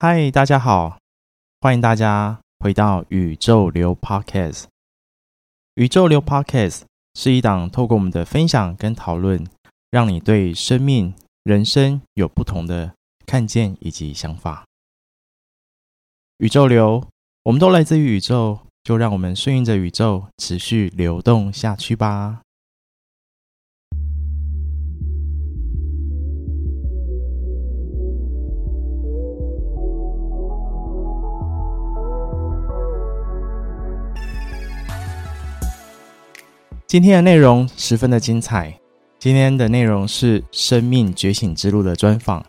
嗨，大家好，欢迎大家回到宇宙流 Podcast。宇宙流 Podcast 是一档透过我们的分享跟讨论，让你对生命、人生有不同的看见以及想法。宇宙流，我们都来自于宇宙，就让我们顺应着宇宙，持续流动下去吧。今天的内容十分的精彩。今天的内容是生命觉醒之路的专访。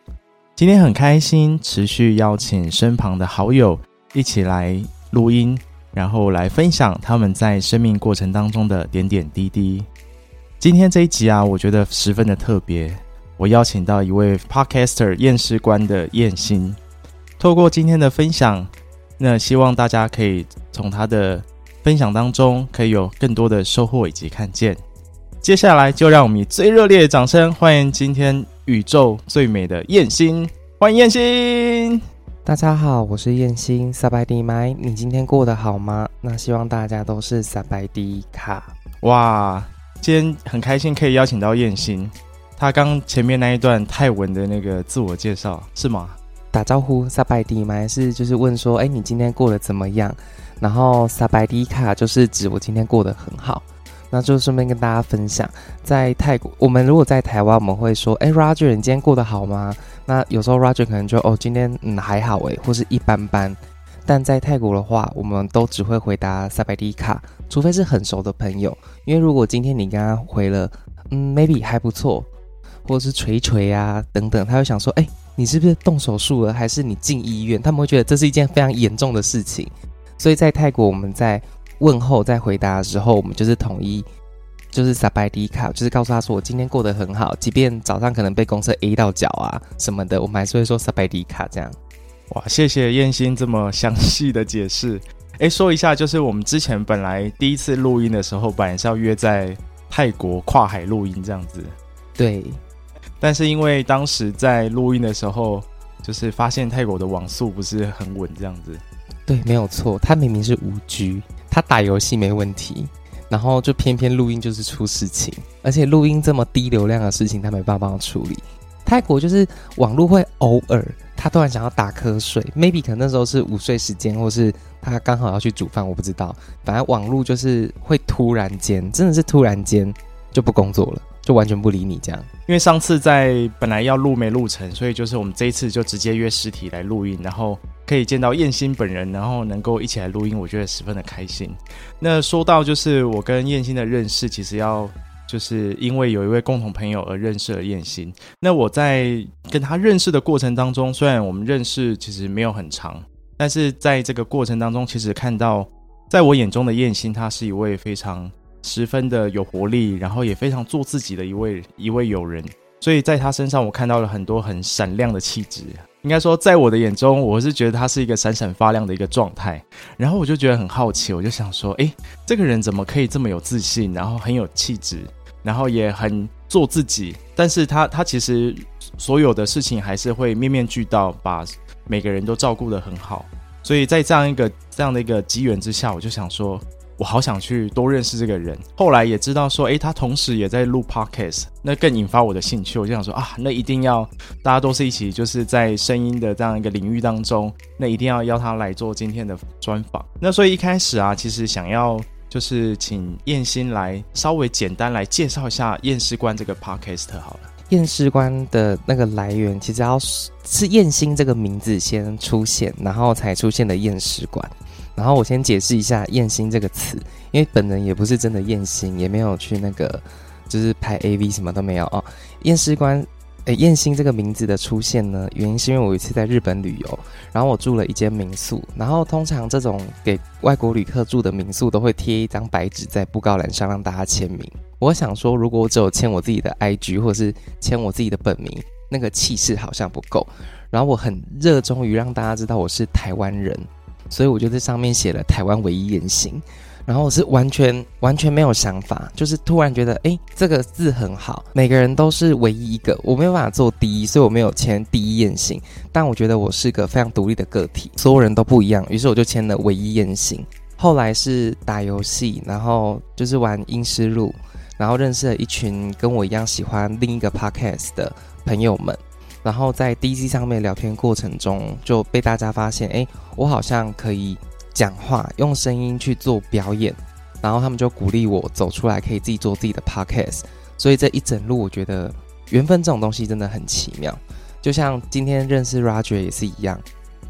今天很开心，持续邀请身旁的好友一起来录音，然后来分享他们在生命过程当中的点点滴滴。今天这一集啊，我觉得十分的特别。我邀请到一位 Podcaster 验尸官的燕心，透过今天的分享，那希望大家可以从他的。分享当中可以有更多的收获以及看见。接下来就让我们以最热烈的掌声欢迎今天宇宙最美的燕心，欢迎燕心。大家好，我是燕心。萨拜迪麦，你今天过得好吗？那希望大家都是萨拜迪卡。哇，今天很开心可以邀请到燕心。他刚前面那一段泰文的那个自我介绍是吗？打招呼，萨拜迪麦是就是问说，哎，你今天过得怎么样？然后萨白迪卡就是指我今天过得很好，那就顺便跟大家分享，在泰国，我们如果在台湾，我们会说，哎，Roger，你今天过得好吗？那有时候 Roger 可能就，哦，今天嗯还好诶，或是一般般。但在泰国的话，我们都只会回答萨白迪卡，除非是很熟的朋友，因为如果今天你跟他回了，嗯，maybe 还不错，或者是锤锤啊等等，他会想说，哎，你是不是动手术了，还是你进医院？他们会觉得这是一件非常严重的事情。所以在泰国，我们在问候、在回答的时候，我们就是统一，就是萨拜迪卡，就是告诉他说我今天过得很好，即便早上可能被公车 A 到脚啊什么的，我们还是会说萨拜迪卡这样。哇，谢谢燕心这么详细的解释。哎，说一下，就是我们之前本来第一次录音的时候，本来是要约在泰国跨海录音这样子。对。但是因为当时在录音的时候，就是发现泰国的网速不是很稳这样子。对，没有错，他明明是五 G，他打游戏没问题，然后就偏偏录音就是出事情，而且录音这么低流量的事情，他没办法帮我处理。泰国就是网络会偶尔，他突然想要打瞌睡，maybe 可能那时候是午睡时间，或是他刚好要去煮饭，我不知道。反正网络就是会突然间，真的是突然间就不工作了。就完全不理你这样，因为上次在本来要录没录成，所以就是我们这一次就直接约实体来录音，然后可以见到燕心本人，然后能够一起来录音，我觉得十分的开心。那说到就是我跟燕心的认识，其实要就是因为有一位共同朋友而认识了燕心。那我在跟他认识的过程当中，虽然我们认识其实没有很长，但是在这个过程当中，其实看到在我眼中的燕心，他是一位非常。十分的有活力，然后也非常做自己的一位一位友人，所以在他身上我看到了很多很闪亮的气质。应该说，在我的眼中，我是觉得他是一个闪闪发亮的一个状态。然后我就觉得很好奇，我就想说，诶，这个人怎么可以这么有自信，然后很有气质，然后也很做自己？但是他他其实所有的事情还是会面面俱到，把每个人都照顾得很好。所以在这样一个这样的一个机缘之下，我就想说。我好想去多认识这个人，后来也知道说，诶，他同时也在录 podcast，那更引发我的兴趣。我就想说啊，那一定要大家都是一起，就是在声音的这样一个领域当中，那一定要邀他来做今天的专访。那所以一开始啊，其实想要就是请燕心来稍微简单来介绍一下验尸官这个 podcast 好了。验尸官的那个来源，其实要是燕心这个名字先出现，然后才出现的验尸官。然后我先解释一下“彦心”这个词，因为本人也不是真的彦心，也没有去那个就是拍 AV 什么都没有哦。验尸官，诶，彦心这个名字的出现呢，原因是因为我有一次在日本旅游，然后我住了一间民宿，然后通常这种给外国旅客住的民宿都会贴一张白纸在布告栏上让大家签名。我想说，如果我只有签我自己的 IG 或者是签我自己的本名，那个气势好像不够。然后我很热衷于让大家知道我是台湾人。所以我就在上面写了“台湾唯一彦心”，然后我是完全完全没有想法，就是突然觉得，哎，这个字很好。每个人都是唯一一个，我没有办法做第一，所以我没有签第一雁行。但我觉得我是个非常独立的个体，所有人都不一样，于是我就签了唯一雁行。后来是打游戏，然后就是玩阴尸路，然后认识了一群跟我一样喜欢另一个 podcast 的朋友们。然后在 DC 上面聊天过程中，就被大家发现，哎，我好像可以讲话，用声音去做表演。然后他们就鼓励我走出来，可以自己做自己的 podcast。所以这一整路，我觉得缘分这种东西真的很奇妙。就像今天认识 Roger 也是一样。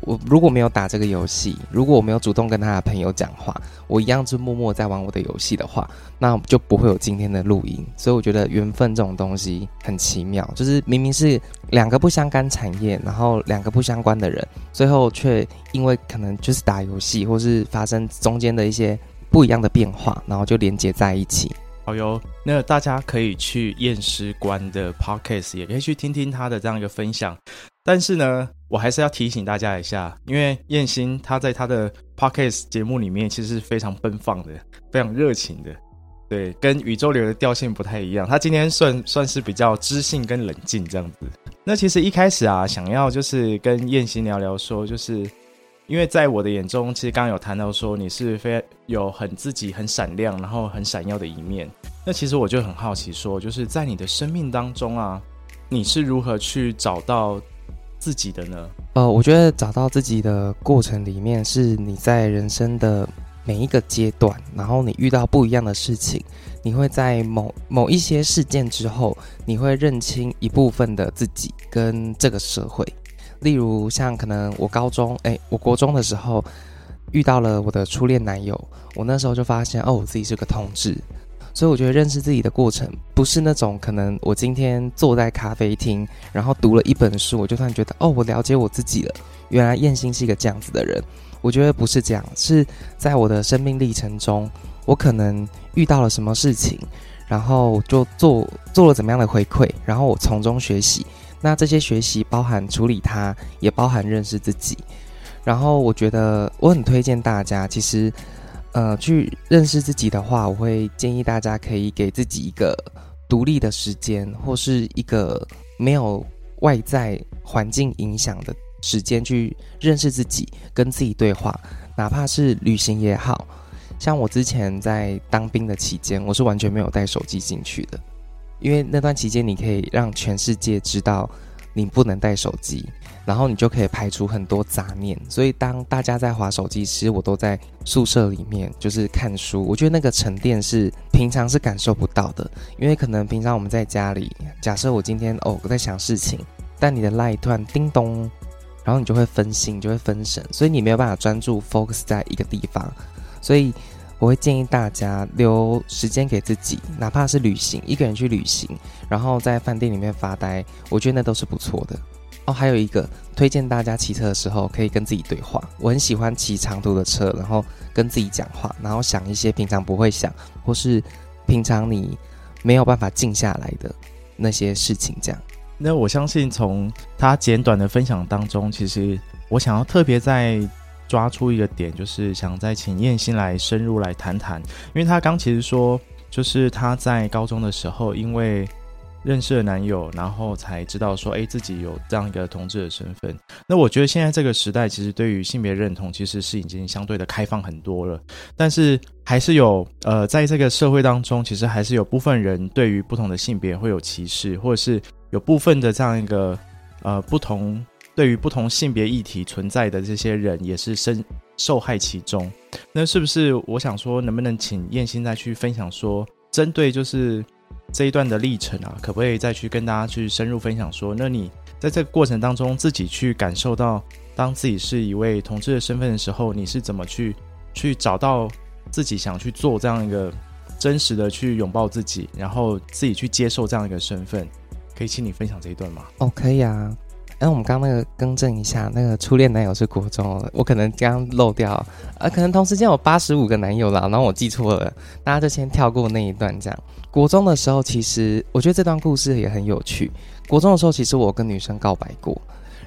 我如果没有打这个游戏，如果我没有主动跟他的朋友讲话，我一样是默默在玩我的游戏的话，那就不会有今天的录音。所以我觉得缘分这种东西很奇妙，就是明明是两个不相干产业，然后两个不相关的人，最后却因为可能就是打游戏，或是发生中间的一些不一样的变化，然后就连接在一起。好哟，那大家可以去验尸官的 Podcast，也可以去听听他的这样一个分享。但是呢，我还是要提醒大家一下，因为彦星他在他的 Podcast 节目里面其实是非常奔放的，非常热情的，对，跟宇宙流的调性不太一样。他今天算算是比较知性跟冷静这样子。那其实一开始啊，想要就是跟彦星聊聊说，就是。因为在我的眼中，其实刚刚有谈到说你是非有很自己很闪亮，然后很闪耀的一面。那其实我就很好奇说，就是在你的生命当中啊，你是如何去找到自己的呢？呃，我觉得找到自己的过程里面，是你在人生的每一个阶段，然后你遇到不一样的事情，你会在某某一些事件之后，你会认清一部分的自己跟这个社会。例如，像可能我高中，哎，我国中的时候遇到了我的初恋男友，我那时候就发现，哦，我自己是个同志。所以我觉得认识自己的过程，不是那种可能我今天坐在咖啡厅，然后读了一本书，我就突然觉得，哦，我了解我自己了。原来燕星是一个这样子的人。我觉得不是这样，是在我的生命历程中，我可能遇到了什么事情，然后就做做了怎么样的回馈，然后我从中学习。那这些学习包含处理它，也包含认识自己。然后我觉得我很推荐大家，其实，呃，去认识自己的话，我会建议大家可以给自己一个独立的时间，或是一个没有外在环境影响的时间去认识自己，跟自己对话。哪怕是旅行也好，像我之前在当兵的期间，我是完全没有带手机进去的。因为那段期间，你可以让全世界知道你不能带手机，然后你就可以排除很多杂念。所以当大家在划手机时，我都在宿舍里面就是看书。我觉得那个沉淀是平常是感受不到的，因为可能平常我们在家里，假设我今天哦我在想事情，但你的 LINE 突然叮咚，然后你就会分心，就会分神，所以你没有办法专注 focus 在一个地方，所以。我会建议大家留时间给自己，哪怕是旅行，一个人去旅行，然后在饭店里面发呆，我觉得那都是不错的。哦，还有一个推荐大家骑车的时候可以跟自己对话。我很喜欢骑长途的车，然后跟自己讲话，然后想一些平常不会想，或是平常你没有办法静下来的那些事情。这样。那我相信从他简短的分享当中，其实我想要特别在。抓出一个点，就是想再请彦星来深入来谈谈，因为他刚其实说，就是他在高中的时候，因为认识了男友，然后才知道说，哎，自己有这样一个同志的身份。那我觉得现在这个时代，其实对于性别认同，其实是已经相对的开放很多了，但是还是有，呃，在这个社会当中，其实还是有部分人对于不同的性别会有歧视，或者是有部分的这样一个，呃，不同。对于不同性别议题存在的这些人，也是深受害其中。那是不是我想说，能不能请彦星再去分享说，针对就是这一段的历程啊，可不可以再去跟大家去深入分享说，那你在这个过程当中自己去感受到，当自己是一位同志的身份的时候，你是怎么去去找到自己想去做这样一个真实的去拥抱自己，然后自己去接受这样一个身份？可以请你分享这一段吗？哦，可以啊。哎，我们刚刚那个更正一下，那个初恋男友是国中，我可能刚刚漏掉，呃，可能同时间有八十五个男友啦，然后我记错了，大家就先跳过那一段。这样，国中的时候，其实我觉得这段故事也很有趣。国中的时候，其实我跟女生告白过，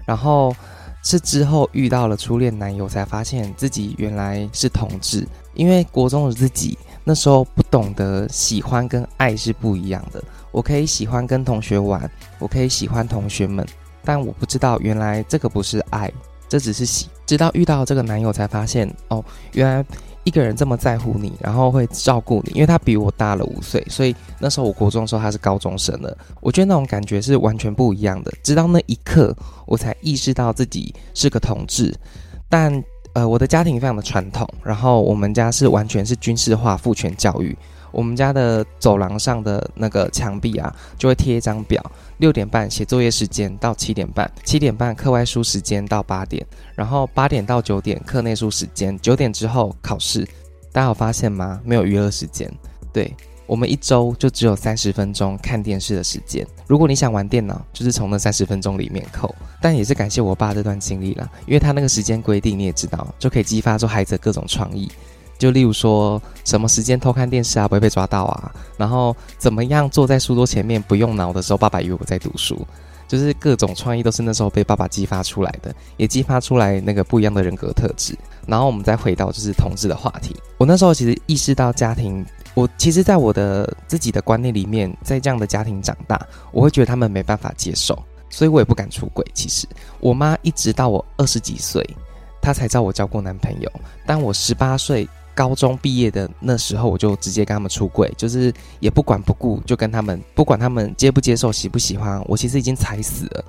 然后是之后遇到了初恋男友，才发现自己原来是同志，因为国中的自己那时候不懂得喜欢跟爱是不一样的。我可以喜欢跟同学玩，我可以喜欢同学们，但我不知道原来这个不是爱，这只是喜。直到遇到这个男友才发现，哦，原来一个人这么在乎你，然后会照顾你，因为他比我大了五岁，所以那时候我国中的时候他是高中生了。我觉得那种感觉是完全不一样的。直到那一刻，我才意识到自己是个同志，但。呃，我的家庭非常的传统，然后我们家是完全是军事化父权教育。我们家的走廊上的那个墙壁啊，就会贴一张表：六点半写作业时间到七点半，七点半课外书时间到八点，然后八点到九点课内书时间，九点之后考试。大家有发现吗？没有娱乐时间。对。我们一周就只有三十分钟看电视的时间。如果你想玩电脑，就是从那三十分钟里面扣。但也是感谢我爸这段经历啦，因为他那个时间规定你也知道，就可以激发出孩子各种创意。就例如说什么时间偷看电视啊，不会被抓到啊。然后怎么样坐在书桌前面不用脑的时候，爸爸以为我在读书。就是各种创意都是那时候被爸爸激发出来的，也激发出来那个不一样的人格特质。然后我们再回到就是同志的话题。我那时候其实意识到家庭。我其实，在我的自己的观念里面，在这样的家庭长大，我会觉得他们没办法接受，所以我也不敢出轨。其实，我妈一直到我二十几岁，她才知道我交过男朋友。当我十八岁高中毕业的那时候，我就直接跟他们出柜，就是也不管不顾，就跟他们不管他们接不接受、喜不喜欢，我其实已经踩死了，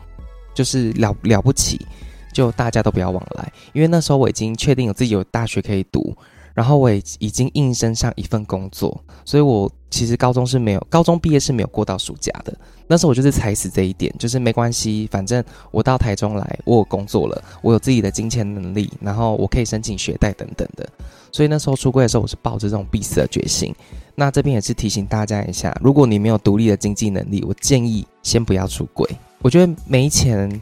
就是了了不起，就大家都不要往来，因为那时候我已经确定有自己有大学可以读。然后我也已经应征上一份工作，所以我其实高中是没有，高中毕业是没有过到暑假的。那时候我就是踩死这一点，就是没关系，反正我到台中来，我有工作了，我有自己的金钱能力，然后我可以申请学贷等等的。所以那时候出柜的时候，我是抱着这种必死的决心。那这边也是提醒大家一下，如果你没有独立的经济能力，我建议先不要出柜。我觉得没钱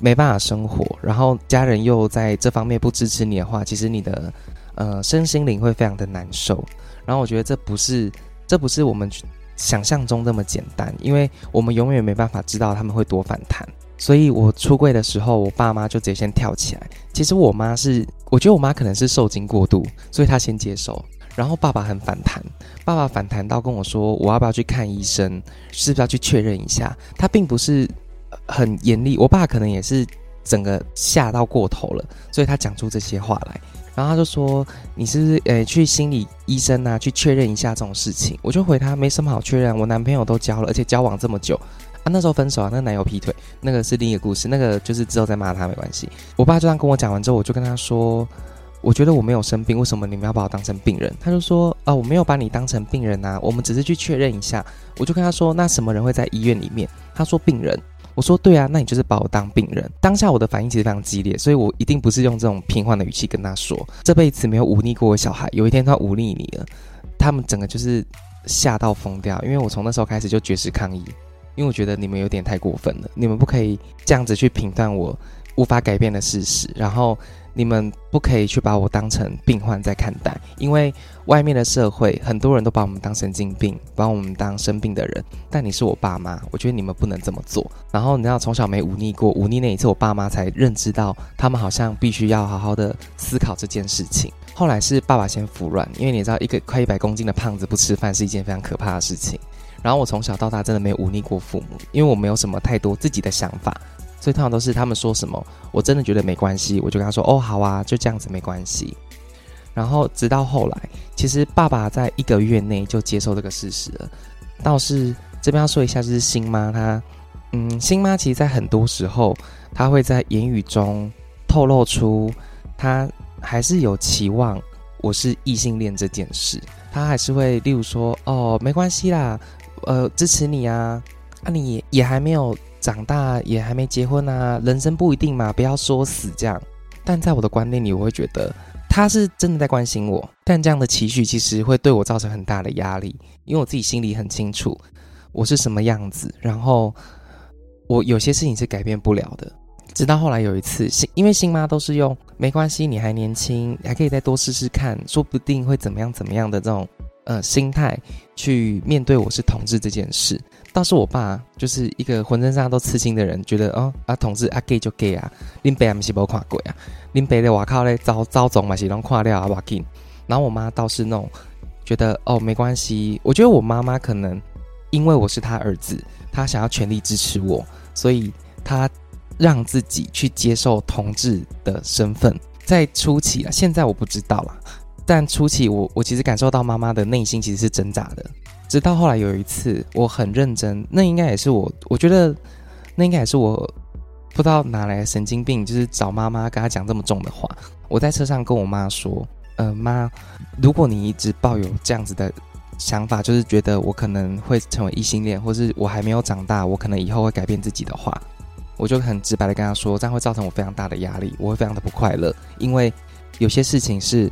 没办法生活，然后家人又在这方面不支持你的。话，其实你的。呃，身心灵会非常的难受，然后我觉得这不是，这不是我们想象中那么简单，因为我们永远没办法知道他们会多反弹。所以我出柜的时候，我爸妈就直接先跳起来。其实我妈是，我觉得我妈可能是受惊过度，所以她先接受。然后爸爸很反弹，爸爸反弹到跟我说，我要不要去看医生，是不是要去确认一下？他并不是很严厉，我爸可能也是整个吓到过头了，所以他讲出这些话来。然后他就说：“你是不是呃去心理医生啊，去确认一下这种事情？”我就回他：“没什么好确认，我男朋友都交了，而且交往这么久啊，那时候分手啊，那个男友劈腿，那个是另一个故事，那个就是之后再骂他没关系。”我爸就这样跟我讲完之后，我就跟他说：“我觉得我没有生病，为什么你们要把我当成病人？”他就说：“啊，我没有把你当成病人啊，我们只是去确认一下。”我就跟他说：“那什么人会在医院里面？”他说：“病人。”我说对啊，那你就是把我当病人。当下我的反应其实非常激烈，所以我一定不是用这种平缓的语气跟他说，这辈子没有忤逆过我小孩，有一天他忤逆你了，他们整个就是吓到疯掉。因为我从那时候开始就绝食抗议，因为我觉得你们有点太过分了，你们不可以这样子去评断我无法改变的事实，然后。你们不可以去把我当成病患在看待，因为外面的社会很多人都把我们当神经病，把我们当生病的人。但你是我爸妈，我觉得你们不能这么做。然后你知道，从小没忤逆过，忤逆那一次，我爸妈才认知到，他们好像必须要好好的思考这件事情。后来是爸爸先服软，因为你知道，一个快一百公斤的胖子不吃饭是一件非常可怕的事情。然后我从小到大真的没忤逆过父母，因为我没有什么太多自己的想法。所以通常都是他们说什么，我真的觉得没关系，我就跟他说哦，好啊，就这样子没关系。然后直到后来，其实爸爸在一个月内就接受这个事实了。倒是这边要说一下，就是新妈她，嗯，新妈其实在很多时候，她会在言语中透露出她还是有期望我是异性恋这件事。她还是会例如说哦，没关系啦，呃，支持你啊，啊，你，也还没有。长大也还没结婚啊，人生不一定嘛，不要说死这样。但在我的观念里，我会觉得他是真的在关心我，但这样的期许其实会对我造成很大的压力，因为我自己心里很清楚我是什么样子，然后我有些事情是改变不了的。直到后来有一次，新因为新妈都是用没关系，你还年轻，还可以再多试试看，说不定会怎么样怎么样的这种呃心态去面对我是同志这件事。倒是我爸就是一个浑身上下都刺青的人，觉得哦啊，同志啊 gay 就 gay 啊，林北还是没看过啊，林北的外口嘞遭遭总嘛是拢看了啊，我紧。然后我妈倒是那种觉得哦没关系。我觉得我妈妈可能因为我是她儿子，她想要全力支持我，所以她让自己去接受同志的身份。在初期啊，现在我不知道啦。但初期我我其实感受到妈妈的内心其实是挣扎的。直到后来有一次，我很认真，那应该也是我，我觉得那应该也是我不知道哪来的神经病，就是找妈妈跟她讲这么重的话。我在车上跟我妈说：“呃，妈，如果你一直抱有这样子的想法，就是觉得我可能会成为异性恋，或是我还没有长大，我可能以后会改变自己的话，我就很直白的跟她说，这样会造成我非常大的压力，我会非常的不快乐，因为有些事情是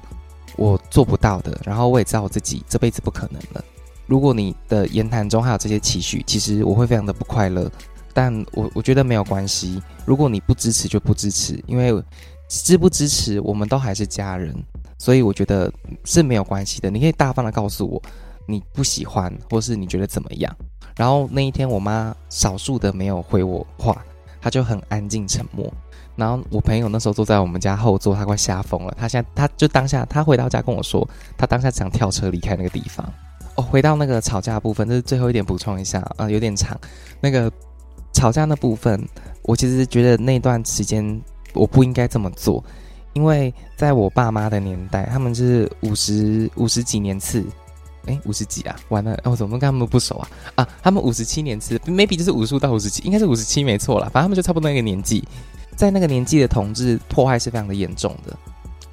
我做不到的，然后我也知道我自己这辈子不可能了。”如果你的言谈中还有这些期许，其实我会非常的不快乐。但我我觉得没有关系，如果你不支持就不支持，因为支不支持我们都还是家人，所以我觉得是没有关系的。你可以大方的告诉我你不喜欢，或是你觉得怎么样。然后那一天我妈少数的没有回我话，她就很安静沉默。然后我朋友那时候坐在我们家后座，他快吓疯了。他现在他就当下他回到家跟我说，他当下想跳车离开那个地方。哦，回到那个吵架部分，这是最后一点补充一下啊，有点长。那个吵架那部分，我其实觉得那段时间我不应该这么做，因为在我爸妈的年代，他们是五十五十几年次，诶，五十几啊，完了，我怎么跟他们不熟啊？啊，他们五十七年次，maybe 就是五十五到五十七，应该是五十七没错啦，反正他们就差不多那个年纪，在那个年纪的同志破坏是非常的严重的，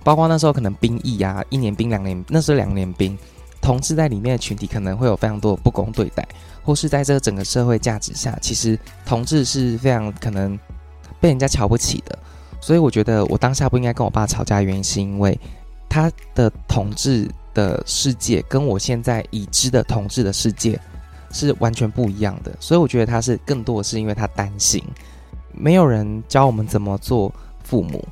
包括那时候可能兵役啊，一年兵两年，那时候两年兵。同志在里面的群体可能会有非常多的不公对待，或是在这个整个社会价值下，其实同志是非常可能被人家瞧不起的。所以我觉得我当下不应该跟我爸吵架，原因是因为他的同志的世界跟我现在已知的同志的世界是完全不一样的。所以我觉得他是更多的是因为他担心，没有人教我们怎么做父母，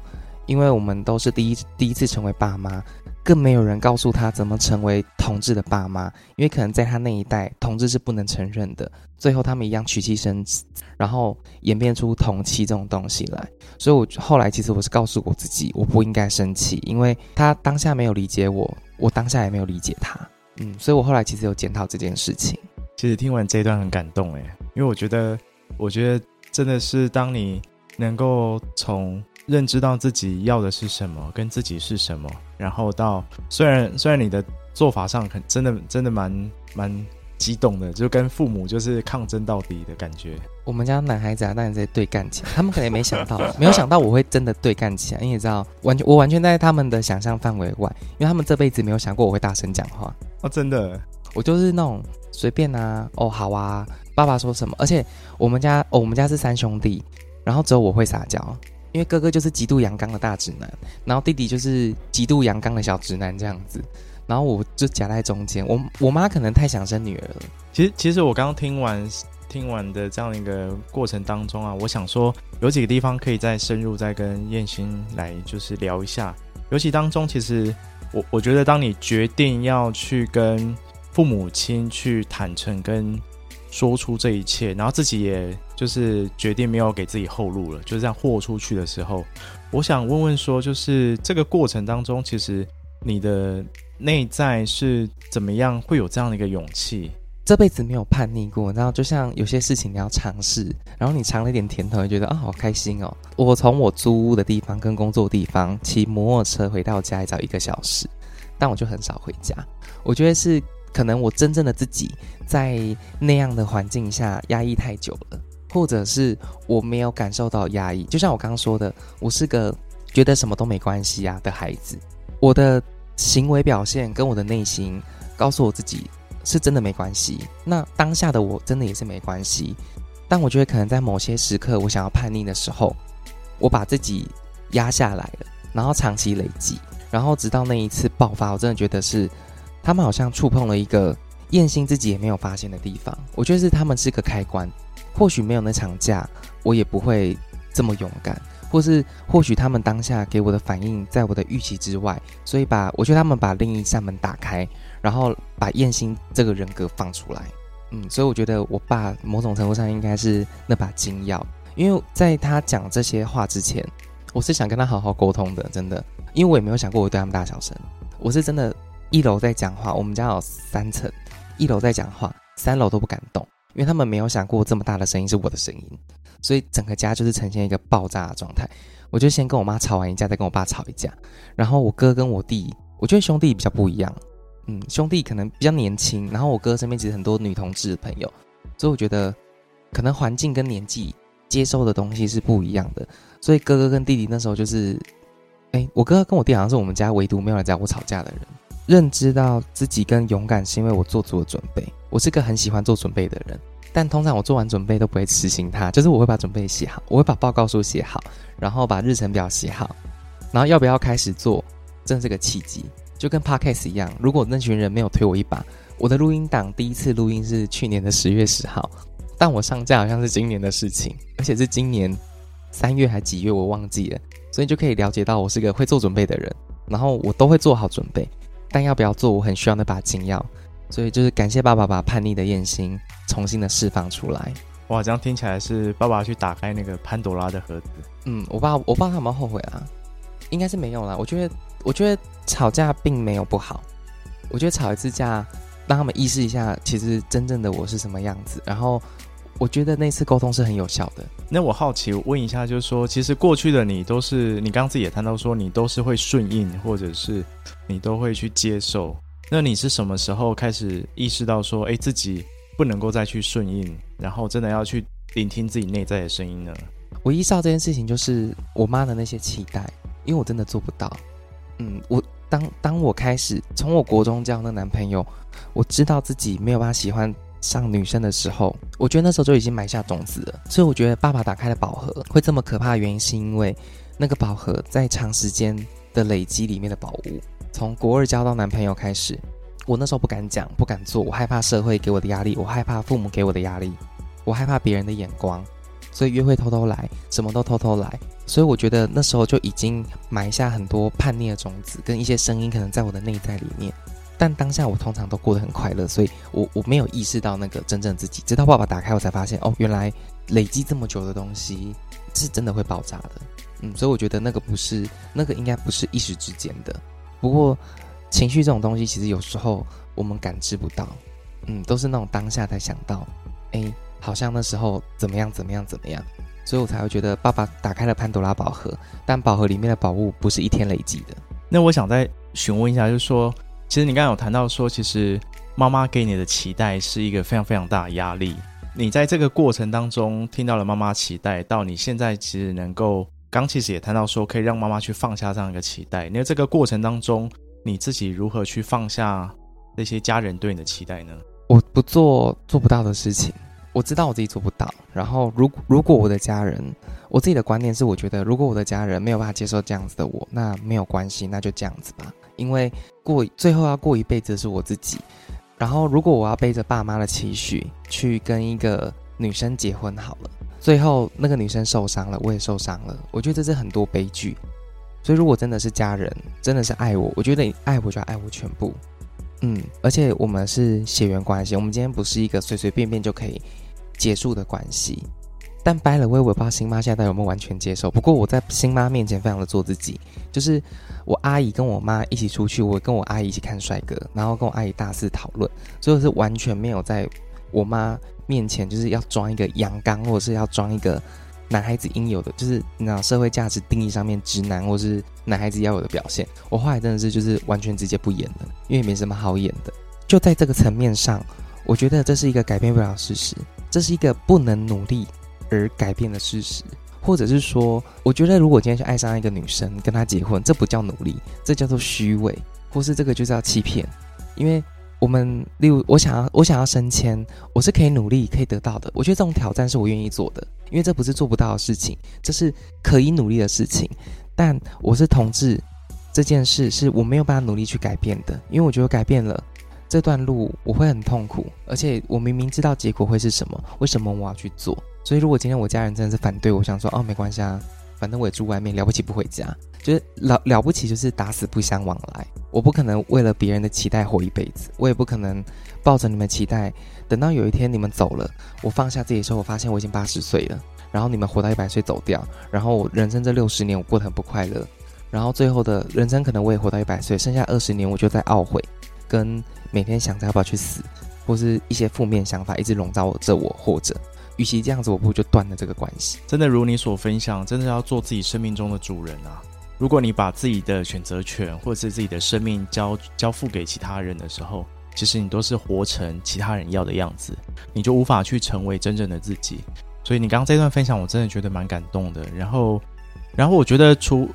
因为我们都是第一第一次成为爸妈。更没有人告诉他怎么成为同志的爸妈，因为可能在他那一代，同志是不能承认的。最后他们一样娶妻生子，然后演变出同妻这种东西来。所以，我后来其实我是告诉我自己，我不应该生气，因为他当下没有理解我，我当下也没有理解他。嗯，所以我后来其实有检讨这件事情。其实听完这一段很感动诶，因为我觉得，我觉得真的是当你能够从。认知到自己要的是什么，跟自己是什么，然后到虽然虽然你的做法上很真的真的蛮蛮激动的，就跟父母就是抗争到底的感觉。我们家男孩子啊，当然在对干起来，他们可能也没想到，没有想到我会真的对干起来，因为你知道，完全我完全在他们的想象范围外，因为他们这辈子没有想过我会大声讲话。哦，真的，我就是那种随便啊，哦好啊，爸爸说什么，而且我们家哦我们家是三兄弟，然后只有我会撒娇。因为哥哥就是极度阳刚的大直男，然后弟弟就是极度阳刚的小直男这样子，然后我就夹在中间。我我妈可能太想生女儿了。其实其实我刚刚听完听完的这样一个过程当中啊，我想说有几个地方可以再深入再跟彦星来就是聊一下。尤其当中，其实我我觉得当你决定要去跟父母亲去坦诚跟说出这一切，然后自己也。就是决定没有给自己后路了，就是这样豁出去的时候，我想问问说，就是这个过程当中，其实你的内在是怎么样会有这样的一个勇气？这辈子没有叛逆过，然后就像有些事情你要尝试，然后你尝了一点甜头，你觉得啊好开心哦。我从我租屋的地方跟工作地方骑摩托车回到家，只要一个小时，但我就很少回家。我觉得是可能我真正的自己在那样的环境下压抑太久了。或者是我没有感受到压抑，就像我刚刚说的，我是个觉得什么都没关系呀的孩子。我的行为表现跟我的内心告诉我自己是真的没关系。那当下的我真的也是没关系，但我觉得可能在某些时刻，我想要叛逆的时候，我把自己压下来了，然后长期累积，然后直到那一次爆发，我真的觉得是他们好像触碰了一个彦星自己也没有发现的地方。我觉得是他们是个开关。或许没有那场架，我也不会这么勇敢，或是或许他们当下给我的反应在我的预期之外，所以把我觉得他们把另一扇门打开，然后把彦星这个人格放出来，嗯，所以我觉得我爸某种程度上应该是那把金钥，因为在他讲这些话之前，我是想跟他好好沟通的，真的，因为我也没有想过我对他们大小声，我是真的，一楼在讲话，我们家有三层，一楼在讲话，三楼都不敢动，因为他们没有想过这么大的声音是我的声音，所以整个家就是呈现一个爆炸的状态。我就先跟我妈吵完一架，再跟我爸吵一架，然后我哥跟我弟，我觉得兄弟比较不一样，嗯，兄弟可能比较年轻，然后我哥身边其实很多女同志的朋友，所以我觉得可能环境跟年纪接受的东西是不一样的，所以哥哥跟弟弟那时候就是，哎，我哥哥跟我弟好像是我们家唯独没有来找我吵架的人，认知到自己更勇敢是因为我做足了准备，我是个很喜欢做准备的人。但通常我做完准备都不会执行它，就是我会把准备写好，我会把报告书写好，然后把日程表写好，然后要不要开始做，真是个契机，就跟 Podcast 一样，如果那群人没有推我一把，我的录音档第一次录音是去年的十月十号，但我上架好像是今年的事情，而且是今年三月还几月我忘记了，所以就可以了解到我是个会做准备的人，然后我都会做好准备，但要不要做，我很需要那把金钥。所以就是感谢爸爸把叛逆的焰心重新的释放出来。哇，这样听起来是爸爸去打开那个潘朵拉的盒子。嗯，我爸，我爸他有没有后悔啊？应该是没有啦。我觉得，我觉得吵架并没有不好。我觉得吵一次架，让他们意识一下，其实真正的我是什么样子。然后，我觉得那次沟通是很有效的。那我好奇，问一下，就是说，其实过去的你都是，你刚刚自己也谈到说，你都是会顺应，或者是你都会去接受。那你是什么时候开始意识到说，哎，自己不能够再去顺应，然后真的要去聆听自己内在的声音呢？我意识到这件事情就是我妈的那些期待，因为我真的做不到。嗯，我当当我开始从我国中交的男朋友，我知道自己没有办法喜欢上女生的时候，我觉得那时候就已经埋下种子了。所以我觉得爸爸打开了宝盒会这么可怕的原因，是因为那个宝盒在长时间的累积里面的宝物。从国二交到男朋友开始，我那时候不敢讲，不敢做，我害怕社会给我的压力，我害怕父母给我的压力，我害怕别人的眼光，所以约会偷偷来，什么都偷偷来。所以我觉得那时候就已经埋下很多叛逆的种子，跟一些声音可能在我的内在里面。但当下我通常都过得很快乐，所以我我没有意识到那个真正自己。直到爸爸打开，我才发现哦，原来累积这么久的东西是真的会爆炸的。嗯，所以我觉得那个不是，那个应该不是一时之间的。不过，情绪这种东西，其实有时候我们感知不到，嗯，都是那种当下才想到，哎，好像那时候怎么样怎么样怎么样，所以我才会觉得爸爸打开了潘多拉宝盒，但宝盒里面的宝物不是一天累积的。那我想再询问一下，就是说，其实你刚刚有谈到说，其实妈妈给你的期待是一个非常非常大的压力，你在这个过程当中听到了妈妈期待，到你现在其实能够。刚其实也谈到说，可以让妈妈去放下这样一个期待。那这个过程当中，你自己如何去放下那些家人对你的期待呢？我不做做不到的事情，我知道我自己做不到。然后，如果如果我的家人，我自己的观念是，我觉得如果我的家人没有办法接受这样子的我，那没有关系，那就这样子吧。因为过最后要过一辈子是我自己。然后，如果我要背着爸妈的期许去跟一个女生结婚，好了。最后那个女生受伤了，我也受伤了。我觉得这是很多悲剧。所以如果真的是家人，真的是爱我，我觉得你爱我就要爱我全部。嗯，而且我们是血缘关系，我们今天不是一个随随便便就可以结束的关系。但掰了我也不知道新妈现在有没有完全接受。不过我在新妈面前非常的做自己，就是我阿姨跟我妈一起出去，我跟我阿姨一起看帅哥，然后跟我阿姨大肆讨论，所以我是完全没有在我妈。面前就是要装一个阳刚，或者是要装一个男孩子应有的，就是你知道社会价值定义上面直男或是男孩子要有的表现。我后来真的是就是完全直接不演了，因为没什么好演的。就在这个层面上，我觉得这是一个改变不了事实，这是一个不能努力而改变的事实，或者是说，我觉得如果今天去爱上一个女生，跟她结婚，这不叫努力，这叫做虚伪，或是这个就是要欺骗，因为。我们例如，我想要，我想要升迁，我是可以努力可以得到的。我觉得这种挑战是我愿意做的，因为这不是做不到的事情，这是可以努力的事情。但我是同志，这件事是我没有办法努力去改变的，因为我觉得改变了这段路，我会很痛苦，而且我明明知道结果会是什么，为什么我要去做？所以如果今天我家人真的是反对，我想说，哦，没关系啊，反正我也住外面，了不起不回家。就是了了不起，就是打死不相往来。我不可能为了别人的期待活一辈子，我也不可能抱着你们期待，等到有一天你们走了，我放下自己的时候，我发现我已经八十岁了。然后你们活到一百岁走掉，然后我人生这六十年我过得很不快乐。然后最后的人生可能我也活到一百岁，剩下二十年我就在懊悔，跟每天想着要不要去死，或是一些负面想法一直笼罩着我，或者，与其这样子，我不如就断了这个关系。真的如你所分享，真的要做自己生命中的主人啊！如果你把自己的选择权或者是自己的生命交交付给其他人的时候，其实你都是活成其他人要的样子，你就无法去成为真正的自己。所以你刚刚这段分享，我真的觉得蛮感动的。然后，然后我觉得除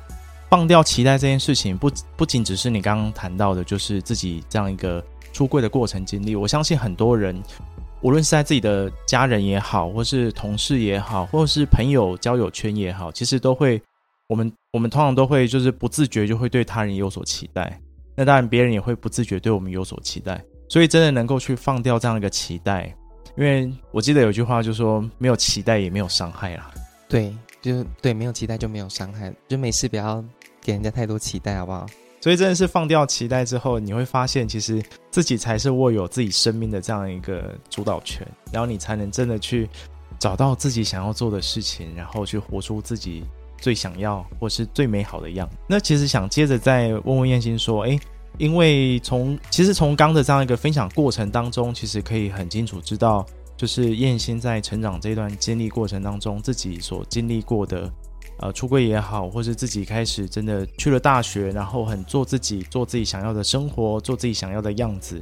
放掉期待这件事情，不不仅只是你刚刚谈到的，就是自己这样一个出柜的过程经历。我相信很多人，无论是在自己的家人也好，或是同事也好，或是朋友交友圈也好，其实都会，我们我们通常都会就是不自觉就会对他人有所期待。那当然，别人也会不自觉对我们有所期待。所以，真的能够去放掉这样一个期待，因为我记得有句话就说：“没有期待也没有伤害啦。”对，就对，没有期待就没有伤害，就没事不要给人家太多期待，好不好？所以，真的是放掉期待之后，你会发现，其实自己才是握有自己生命的这样一个主导权，然后你才能真的去找到自己想要做的事情，然后去活出自己最想要或是最美好的样。那其实想接着再问问燕心说：“诶。因为从其实从刚的这样一个分享过程当中，其实可以很清楚知道，就是燕心在成长这段经历过程当中，自己所经历过的，呃，出柜也好，或是自己开始真的去了大学，然后很做自己，做自己想要的生活，做自己想要的样子，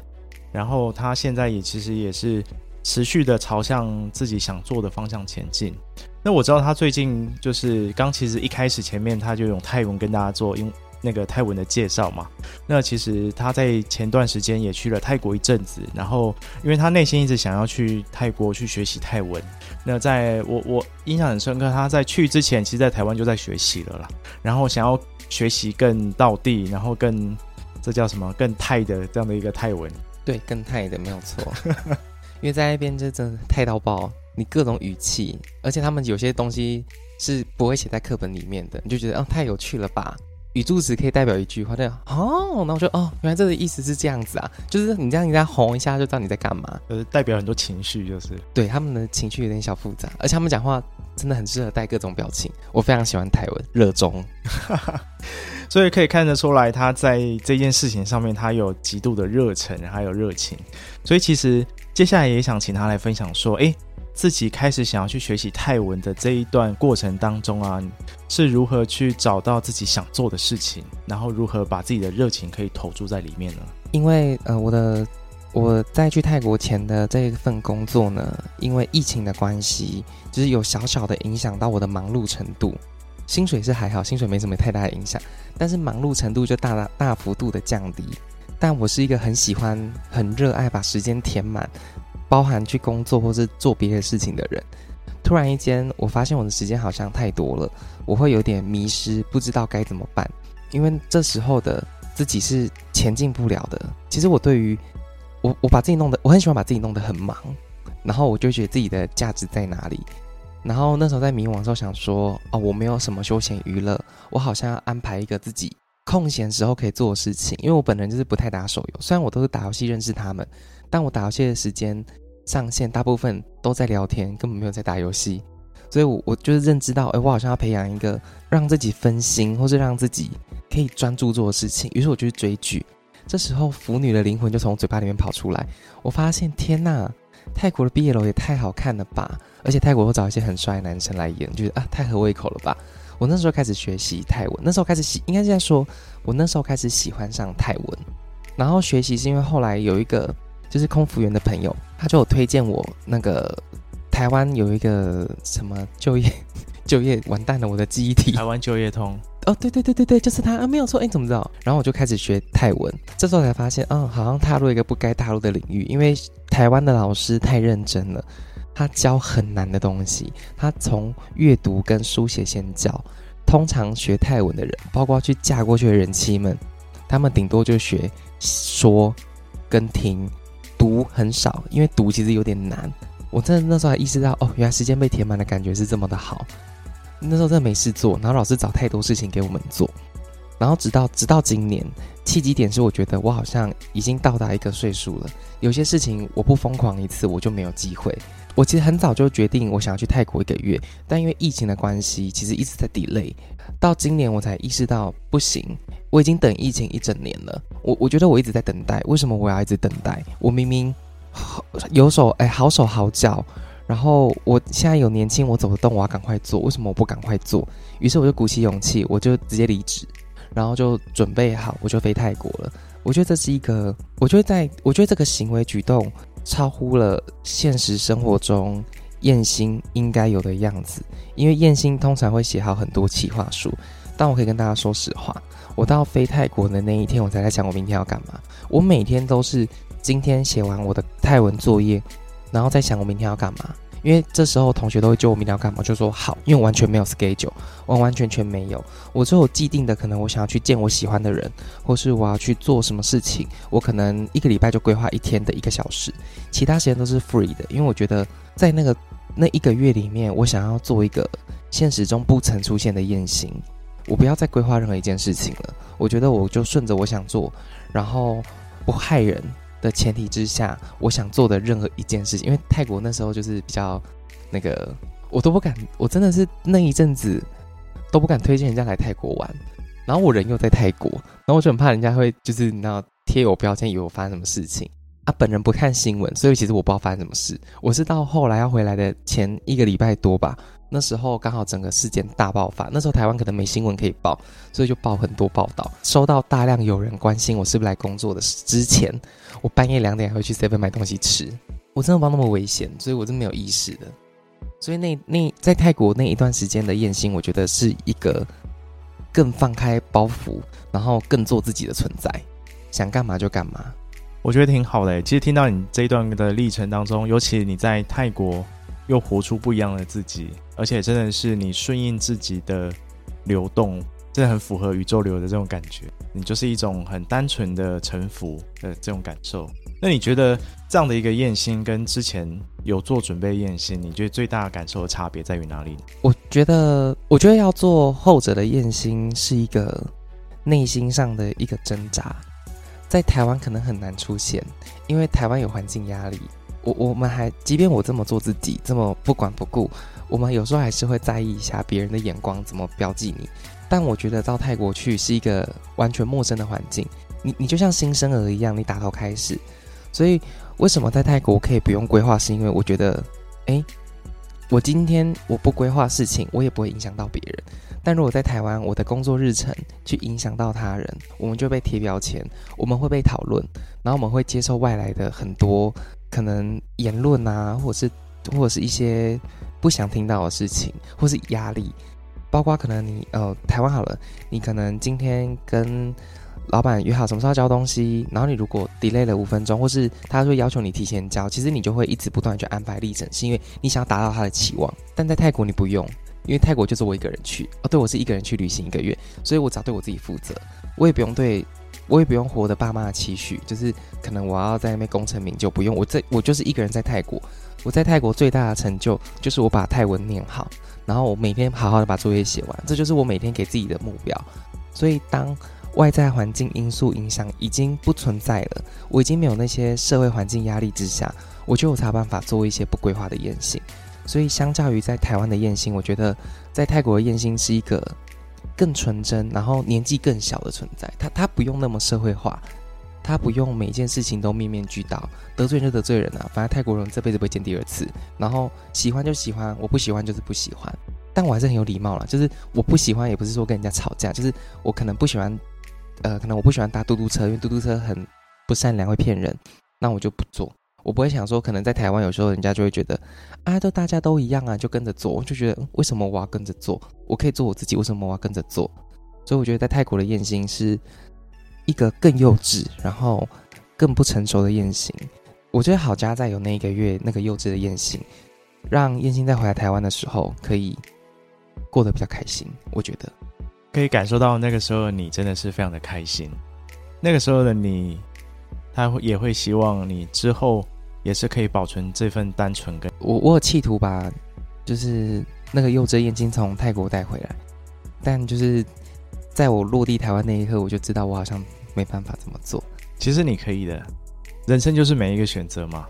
然后他现在也其实也是持续的朝向自己想做的方向前进。那我知道他最近就是刚其实一开始前面他就用泰文跟大家做，因那个泰文的介绍嘛，那其实他在前段时间也去了泰国一阵子，然后因为他内心一直想要去泰国去学习泰文，那在我我印象很深刻，他在去之前，其实在台湾就在学习了啦，然后想要学习更道地，然后更这叫什么更泰的这样的一个泰文，对，更泰的没有错，因为在那边就真的泰到爆，你各种语气，而且他们有些东西是不会写在课本里面的，你就觉得哦太有趣了吧。语助词可以代表一句话，这样哦，那我就哦，原来这个意思是这样子啊，就是你这样你这样红一下，就知道你在干嘛，就是代表很多情绪，就是。对他们的情绪有点小复杂，而且他们讲话真的很适合带各种表情，我非常喜欢台文，热衷，所以可以看得出来他在这件事情上面他有极度的热忱，还有热情，所以其实接下来也想请他来分享说，诶。自己开始想要去学习泰文的这一段过程当中啊，是如何去找到自己想做的事情，然后如何把自己的热情可以投注在里面呢？因为呃，我的我在去泰国前的这一份工作呢，因为疫情的关系，就是有小小的影响到我的忙碌程度。薪水是还好，薪水没什么太大的影响，但是忙碌程度就大大大幅度的降低。但我是一个很喜欢、很热爱把时间填满。包含去工作或是做别的事情的人，突然一间，我发现我的时间好像太多了，我会有点迷失，不知道该怎么办。因为这时候的自己是前进不了的。其实我对于我，我把自己弄得，我很喜欢把自己弄得很忙，然后我就觉得自己的价值在哪里。然后那时候在迷惘的时候想说，哦，我没有什么休闲娱乐，我好像要安排一个自己空闲时候可以做的事情。因为我本人就是不太打手游，虽然我都是打游戏认识他们。但我打游戏的时间上限大部分都在聊天，根本没有在打游戏，所以我我就是认知到，哎，我好像要培养一个让自己分心，或是让自己可以专注做的事情。于是我就去追剧，这时候腐女的灵魂就从嘴巴里面跑出来。我发现，天呐，泰国的毕业楼也太好看了吧！而且泰国会找一些很帅的男生来演，就是啊，太合胃口了吧！我那时候开始学习泰文，那时候开始喜，应该是在说，我那时候开始喜欢上泰文。然后学习是因为后来有一个。就是空服员的朋友，他就有推荐我那个台湾有一个什么就业 就业完蛋了，我的记忆体。台湾就业通哦，对对对对对，就是他啊，没有错，哎，你怎么知道？然后我就开始学泰文，这时候才发现，嗯，好像踏入一个不该踏入的领域，因为台湾的老师太认真了，他教很难的东西，他从阅读跟书写先教。通常学泰文的人，包括去嫁过去的人妻们，他们顶多就学说跟听。读很少，因为读其实有点难。我真的那时候还意识到，哦，原来时间被填满的感觉是这么的好。那时候真的没事做，然后老师找太多事情给我们做。然后直到直到今年，契机点是我觉得我好像已经到达一个岁数了，有些事情我不疯狂一次我就没有机会。我其实很早就决定我想要去泰国一个月，但因为疫情的关系，其实一直在 delay。到今年我才意识到不行，我已经等疫情一整年了。我我觉得我一直在等待，为什么我要一直等待？我明明有手哎，好手好脚，然后我现在有年轻，我走得动，我要赶快做。为什么我不赶快做？于是我就鼓起勇气，我就直接离职，然后就准备好，我就飞泰国了。我觉得这是一个，我觉得在，我觉得这个行为举动超乎了现实生活中燕心应该有的样子。因为燕心通常会写好很多企划书，但我可以跟大家说实话，我到飞泰国的那一天，我才在想我明天要干嘛。我每天都是今天写完我的泰文作业，然后再想我明天要干嘛。因为这时候同学都会叫我明天要干嘛，就说好，因为完全没有 schedule，完完全全没有。我只有既定的，可能我想要去见我喜欢的人，或是我要去做什么事情，我可能一个礼拜就规划一天的一个小时，其他时间都是 free 的。因为我觉得在那个那一个月里面，我想要做一个现实中不曾出现的雁行，我不要再规划任何一件事情了。我觉得我就顺着我想做，然后不害人。的前提之下，我想做的任何一件事情，因为泰国那时候就是比较那个，我都不敢，我真的是那一阵子都不敢推荐人家来泰国玩。然后我人又在泰国，然后我就很怕人家会就是你知道贴我标签，以为我发生什么事情啊。本人不看新闻，所以其实我不知道发生什么事。我是到后来要回来的前一个礼拜多吧。那时候刚好整个事件大爆发，那时候台湾可能没新闻可以报，所以就报很多报道，收到大量有人关心我是不是来工作的。之前我半夜两点还会去 seven 买东西吃，我真的不知道那么危险，所以我是没有意识的。所以那那在泰国那一段时间的艳星，我觉得是一个更放开包袱，然后更做自己的存在，想干嘛就干嘛。我觉得挺好的。其实听到你这一段的历程当中，尤其你在泰国。又活出不一样的自己，而且真的是你顺应自己的流动，真的很符合宇宙流的这种感觉。你就是一种很单纯的臣服的这种感受。那你觉得这样的一个验心跟之前有做准备验心，你觉得最大的感受的差别在于哪里呢？我觉得，我觉得要做后者的验心是一个内心上的一个挣扎，在台湾可能很难出现，因为台湾有环境压力。我我们还，即便我这么做自己，这么不管不顾，我们有时候还是会在意一下别人的眼光怎么标记你。但我觉得到泰国去是一个完全陌生的环境，你你就像新生儿一样，你打头开始。所以为什么在泰国可以不用规划？是因为我觉得，诶，我今天我不规划事情，我也不会影响到别人。但如果在台湾，我的工作日程去影响到他人，我们就被贴标签，我们会被讨论，然后我们会接受外来的很多。可能言论啊，或者是或者是一些不想听到的事情，或是压力，包括可能你呃台湾好了，你可能今天跟老板约好什么时候交东西，然后你如果 delay 了五分钟，或是他会要求你提前交，其实你就会一直不断去安排历程，是因为你想要达到他的期望。但在泰国你不用，因为泰国就是我一个人去哦，对，我是一个人去旅行一个月，所以我只要对我自己负责，我也不用对。我也不用活得爸妈的期许，就是可能我要在那边功成名就，不用。我这我就是一个人在泰国，我在泰国最大的成就就是我把泰文念好，然后我每天好好的把作业写完，这就是我每天给自己的目标。所以当外在环境因素影响已经不存在了，我已经没有那些社会环境压力之下，我觉得我才有办法做一些不规划的雁行。所以相较于在台湾的雁行，我觉得在泰国的雁行是一个。更纯真，然后年纪更小的存在，他他不用那么社会化，他不用每件事情都面面俱到，得罪人就得罪人啊，反正泰国人这辈子不会见第二次。然后喜欢就喜欢，我不喜欢就是不喜欢，但我还是很有礼貌啦，就是我不喜欢也不是说跟人家吵架，就是我可能不喜欢，呃，可能我不喜欢搭嘟嘟车，因为嘟嘟车很不善良，会骗人，那我就不坐。我不会想说，可能在台湾有时候人家就会觉得，啊，都大家都一样啊，就跟着做。我就觉得，为什么我要跟着做？我可以做我自己，为什么我要跟着做？所以我觉得在泰国的雁心是一个更幼稚，然后更不成熟的雁行。我觉得好家在有那一个月那个幼稚的雁行，让雁心在回来台湾的时候可以过得比较开心。我觉得可以感受到那个时候的你真的是非常的开心。那个时候的你，他也会希望你之后。也是可以保存这份单纯跟我，我有企图把，就是那个幼稚雁心从泰国带回来，但就是在我落地台湾那一刻，我就知道我好像没办法这么做。其实你可以的，人生就是每一个选择嘛。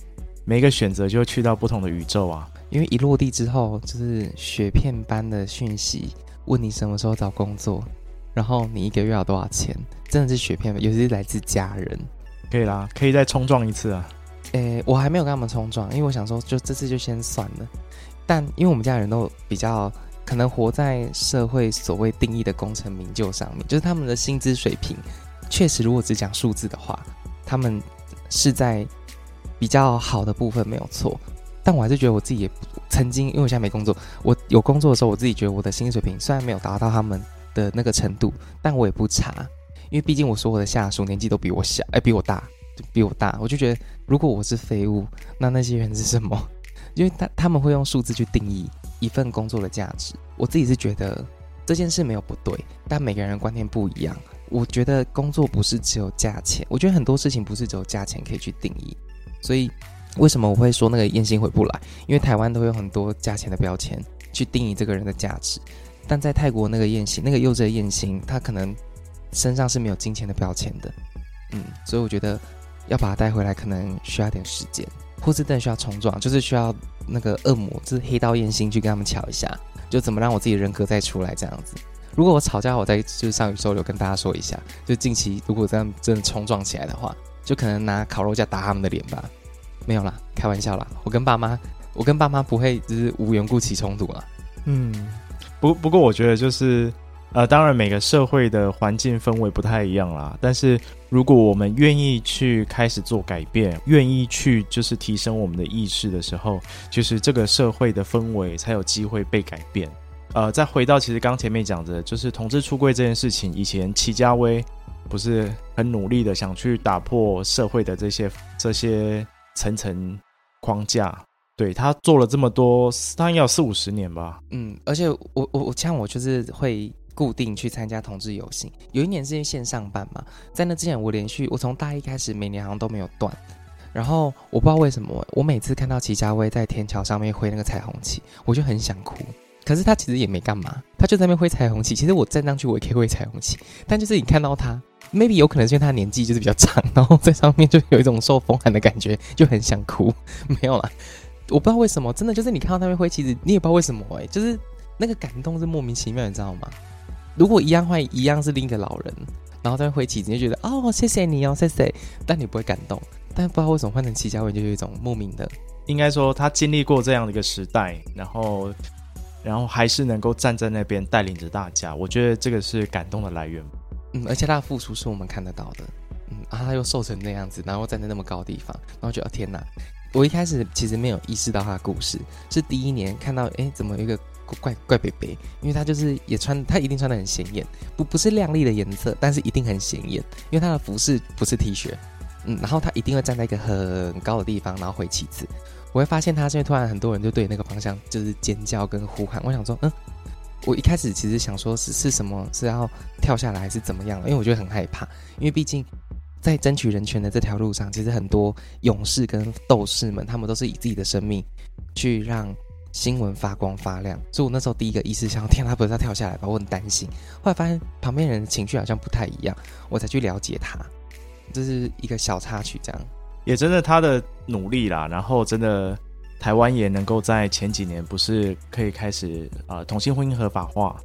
每一个选择就会去到不同的宇宙啊。因为一落地之后，就是雪片般的讯息，问你什么时候找工作，然后你一个月要多少钱，真的是雪片，尤其是来自家人。可以啦，可以再冲撞一次啊。诶，我还没有跟他们冲撞，因为我想说，就这次就先算了。但因为我们家人都比较可能活在社会所谓定义的功成名就上面，就是他们的薪资水平，确实如果只讲数字的话，他们是在比较好的部分没有错。但我还是觉得我自己也曾经，因为我现在没工作，我有工作的时候，我自己觉得我的薪资水平虽然没有达到他们的那个程度，但我也不差，因为毕竟我所有的下属年纪都比我小，哎，比我大，比我大，我就觉得如果我是废物，那那些人是什么？因为他他们会用数字去定义一份工作的价值，我自己是觉得这件事没有不对，但每个人的观念不一样。我觉得工作不是只有价钱，我觉得很多事情不是只有价钱可以去定义，所以。为什么我会说那个燕心回不来？因为台湾都有很多价钱的标签去定义这个人的价值，但在泰国那个燕心，那个幼稚的燕心，他可能身上是没有金钱的标签的。嗯，所以我觉得要把他带回来，可能需要点时间，或是真的需要冲撞，就是需要那个恶魔，就是黑道燕心去跟他们瞧一下，就怎么让我自己人格再出来这样子。如果我吵架，我再就是上宇宙流跟大家说一下，就近期如果这样真的冲撞起来的话，就可能拿烤肉架打他们的脸吧。没有啦，开玩笑啦。我跟爸妈，我跟爸妈不会就是无缘故起冲突啊。嗯，不不过我觉得就是，呃，当然每个社会的环境氛围不太一样啦。但是如果我们愿意去开始做改变，愿意去就是提升我们的意识的时候，就是这个社会的氛围才有机会被改变。呃，再回到其实刚前面讲的，就是同志出柜这件事情，以前齐家威不是很努力的想去打破社会的这些这些。层层框架，对，他做了这么多，他应该有四五十年吧。嗯，而且我我我像我就是会固定去参加同志游行，有一年是因为线上办嘛，在那之前我连续我从大一开始每年好像都没有断，然后我不知道为什么，我每次看到齐家威在天桥上面挥那个彩虹旗，我就很想哭。可是他其实也没干嘛，他就在那边挥彩虹旗。其实我站上去我也可以挥彩虹旗，但就是你看到他。maybe 有可能是因为他年纪就是比较长，然后在上面就有一种受风寒的感觉，就很想哭。没有啦，我不知道为什么，真的就是你看到他们挥旗子，你也不知道为什么哎、就是那个感动是莫名其妙，你知道吗？如果一样换一样是另一个老人，然后在挥旗子，你就觉得哦，谢谢你哦，谢谢，但你不会感动。但不知道为什么换成齐家文，就有一种莫名的，应该说他经历过这样的一个时代，然后然后还是能够站在那边带领着大家，我觉得这个是感动的来源。嗯，而且他的付出是我们看得到的，嗯，啊，他又瘦成那样子，然后站在那么高的地方，然后觉得天哪！我一开始其实没有意识到他的故事，是第一年看到，哎，怎么有一个怪怪北北？因为他就是也穿，他一定穿得很显眼，不不是亮丽的颜色，但是一定很显眼，因为他的服饰不是 T 恤，嗯，然后他一定会站在一个很高的地方，然后挥旗子。我会发现他，因为突然很多人就对那个方向就是尖叫跟呼喊，我想说，嗯。我一开始其实想说是是什么，是要跳下来还是怎么样？因为我觉得很害怕，因为毕竟在争取人权的这条路上，其实很多勇士跟斗士们，他们都是以自己的生命去让新闻发光发亮。所以我那时候第一个意识想，天，他不是要跳下来吧？我很担心。后来发现旁边人的情绪好像不太一样，我才去了解他。这是一个小插曲，这样也真的他的努力啦，然后真的。台湾也能够在前几年不是可以开始呃同性婚姻合法化，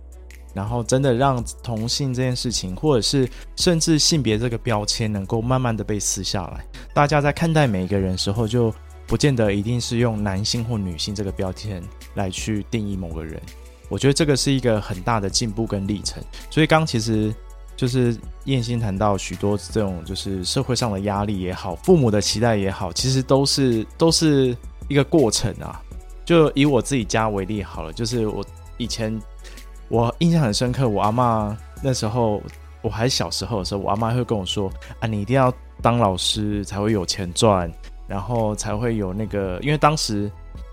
然后真的让同性这件事情，或者是甚至性别这个标签能够慢慢的被撕下来。大家在看待每一个人时候，就不见得一定是用男性或女性这个标签来去定义某个人。我觉得这个是一个很大的进步跟历程。所以刚其实就是燕心谈到许多这种就是社会上的压力也好，父母的期待也好，其实都是都是。一个过程啊，就以我自己家为例好了，就是我以前我印象很深刻，我阿嬷那时候我还小时候的时候，我阿嬷会跟我说啊，你一定要当老师才会有钱赚，然后才会有那个，因为当时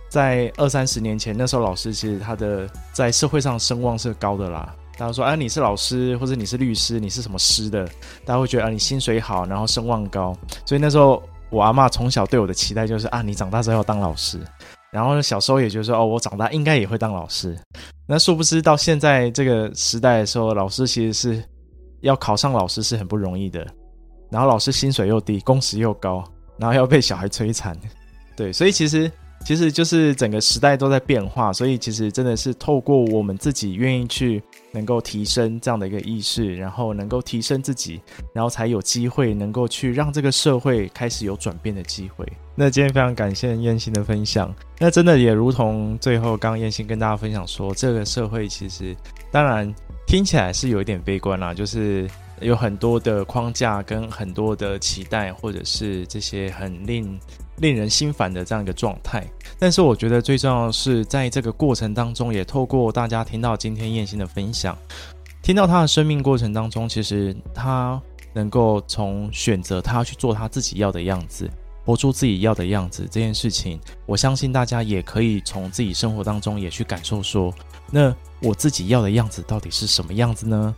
在二三十年前，那时候老师其实他的在社会上声望是高的啦。大家说啊，你是老师或者你是律师，你是什么师的，大家会觉得啊，你薪水好，然后声望高，所以那时候。我阿嬷从小对我的期待就是啊，你长大之后要当老师，然后，小时候也就是说哦，我长大应该也会当老师。那殊不知到现在这个时代的时候，老师其实是要考上老师是很不容易的。然后老师薪水又低，工时又高，然后要被小孩摧残，对，所以其实其实就是整个时代都在变化，所以其实真的是透过我们自己愿意去能够提升这样的一个意识，然后能够提升自己，然后才有机会能够去让这个社会开始有转变的机会。那今天非常感谢燕心的分享，那真的也如同最后刚刚燕心跟大家分享说，这个社会其实当然听起来是有一点悲观啦，就是。有很多的框架跟很多的期待，或者是这些很令令人心烦的这样一个状态。但是我觉得最重要的是，在这个过程当中，也透过大家听到今天燕心的分享，听到他的生命过程当中，其实他能够从选择他去做他自己要的样子，活出自己要的样子这件事情，我相信大家也可以从自己生活当中也去感受说，那我自己要的样子到底是什么样子呢？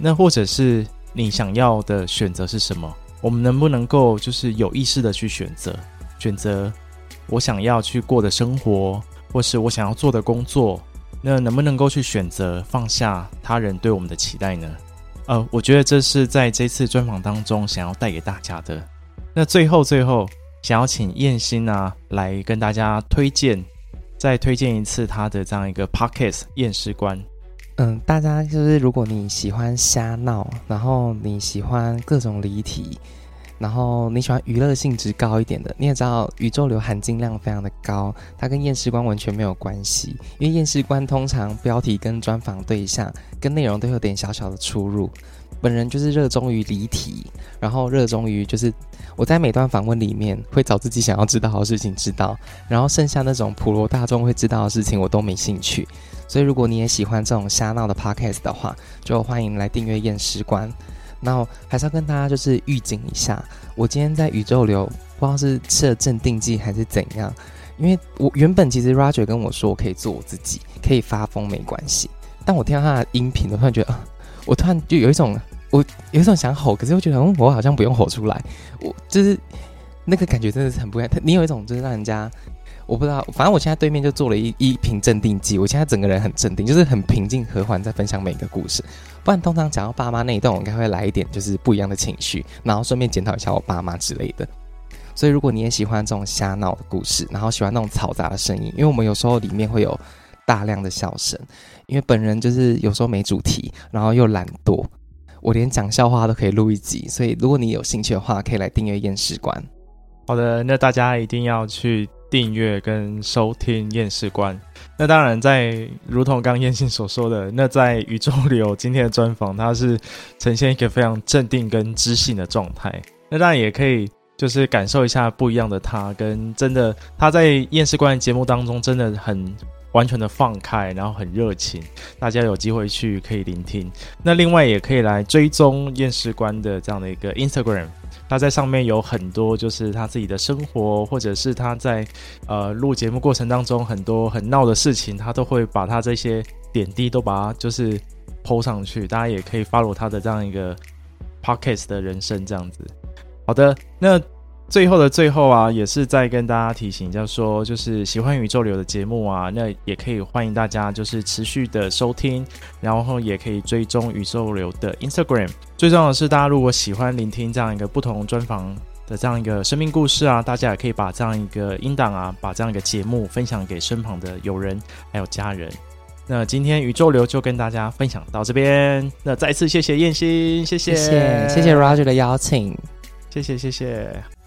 那或者是你想要的选择是什么？我们能不能够就是有意识的去选择，选择我想要去过的生活，或是我想要做的工作？那能不能够去选择放下他人对我们的期待呢？呃，我觉得这是在这次专访当中想要带给大家的。那最后最后，想要请燕心啊来跟大家推荐，再推荐一次他的这样一个 Podcast 验尸官。嗯，大家就是如果你喜欢瞎闹，然后你喜欢各种离题，然后你喜欢娱乐性质高一点的，你也知道宇宙流含金量非常的高，它跟验尸官完全没有关系，因为验尸官通常标题跟专访对象跟内容都有点小小的出入。本人就是热衷于离题，然后热衷于就是我在每段访问里面会找自己想要知道的事情知道，然后剩下那种普罗大众会知道的事情我都没兴趣。所以如果你也喜欢这种瞎闹的 podcast 的话，就欢迎来订阅验尸官。那还是要跟大家就是预警一下，我今天在宇宙流不知道是吃了镇定剂还是怎样，因为我原本其实 Roger 跟我说我可以做我自己，可以发疯没关系，但我听到他的音频，我突然觉得。我突然就有一种，我有一种想吼，可是我觉得，嗯，我好像不用吼出来。我就是那个感觉真的是很不一样。你有一种就是让人家，我不知道，反正我现在对面就做了一一瓶镇定剂，我现在整个人很镇定，就是很平静和缓，在分享每个故事。不然通常讲到爸妈那一段，我应该会来一点就是不一样的情绪，然后顺便检讨一下我爸妈之类的。所以如果你也喜欢这种瞎闹的故事，然后喜欢那种嘈杂的声音，因为我们有时候里面会有。大量的笑声，因为本人就是有时候没主题，然后又懒惰，我连讲笑话都可以录一集，所以如果你有兴趣的话，可以来订阅验尸官。好的，那大家一定要去订阅跟收听验尸官。那当然在，如同刚燕信所说的，那在宇宙流今天的专访，它是呈现一个非常镇定跟知性的状态。那当然也可以就是感受一下不一样的他，跟真的他在验尸官节目当中真的很。完全的放开，然后很热情，大家有机会去可以聆听。那另外也可以来追踪验尸官的这样的一个 Instagram，他在上面有很多就是他自己的生活，或者是他在呃录节目过程当中很多很闹的事情，他都会把他这些点滴都把它就是抛上去，大家也可以 follow 他的这样一个 Podcast 的人生这样子。好的，那。最后的最后啊，也是再跟大家提醒，就是说，就是喜欢宇宙流的节目啊，那也可以欢迎大家就是持续的收听，然后也可以追踪宇宙流的 Instagram。最重要的是，大家如果喜欢聆听这样一个不同专访的这样一个生命故事啊，大家也可以把这样一个音档啊，把这样一个节目分享给身旁的友人还有家人。那今天宇宙流就跟大家分享到这边，那再次谢谢燕心，谢谢，谢谢，谢谢 Roger 的邀请，谢谢，谢谢。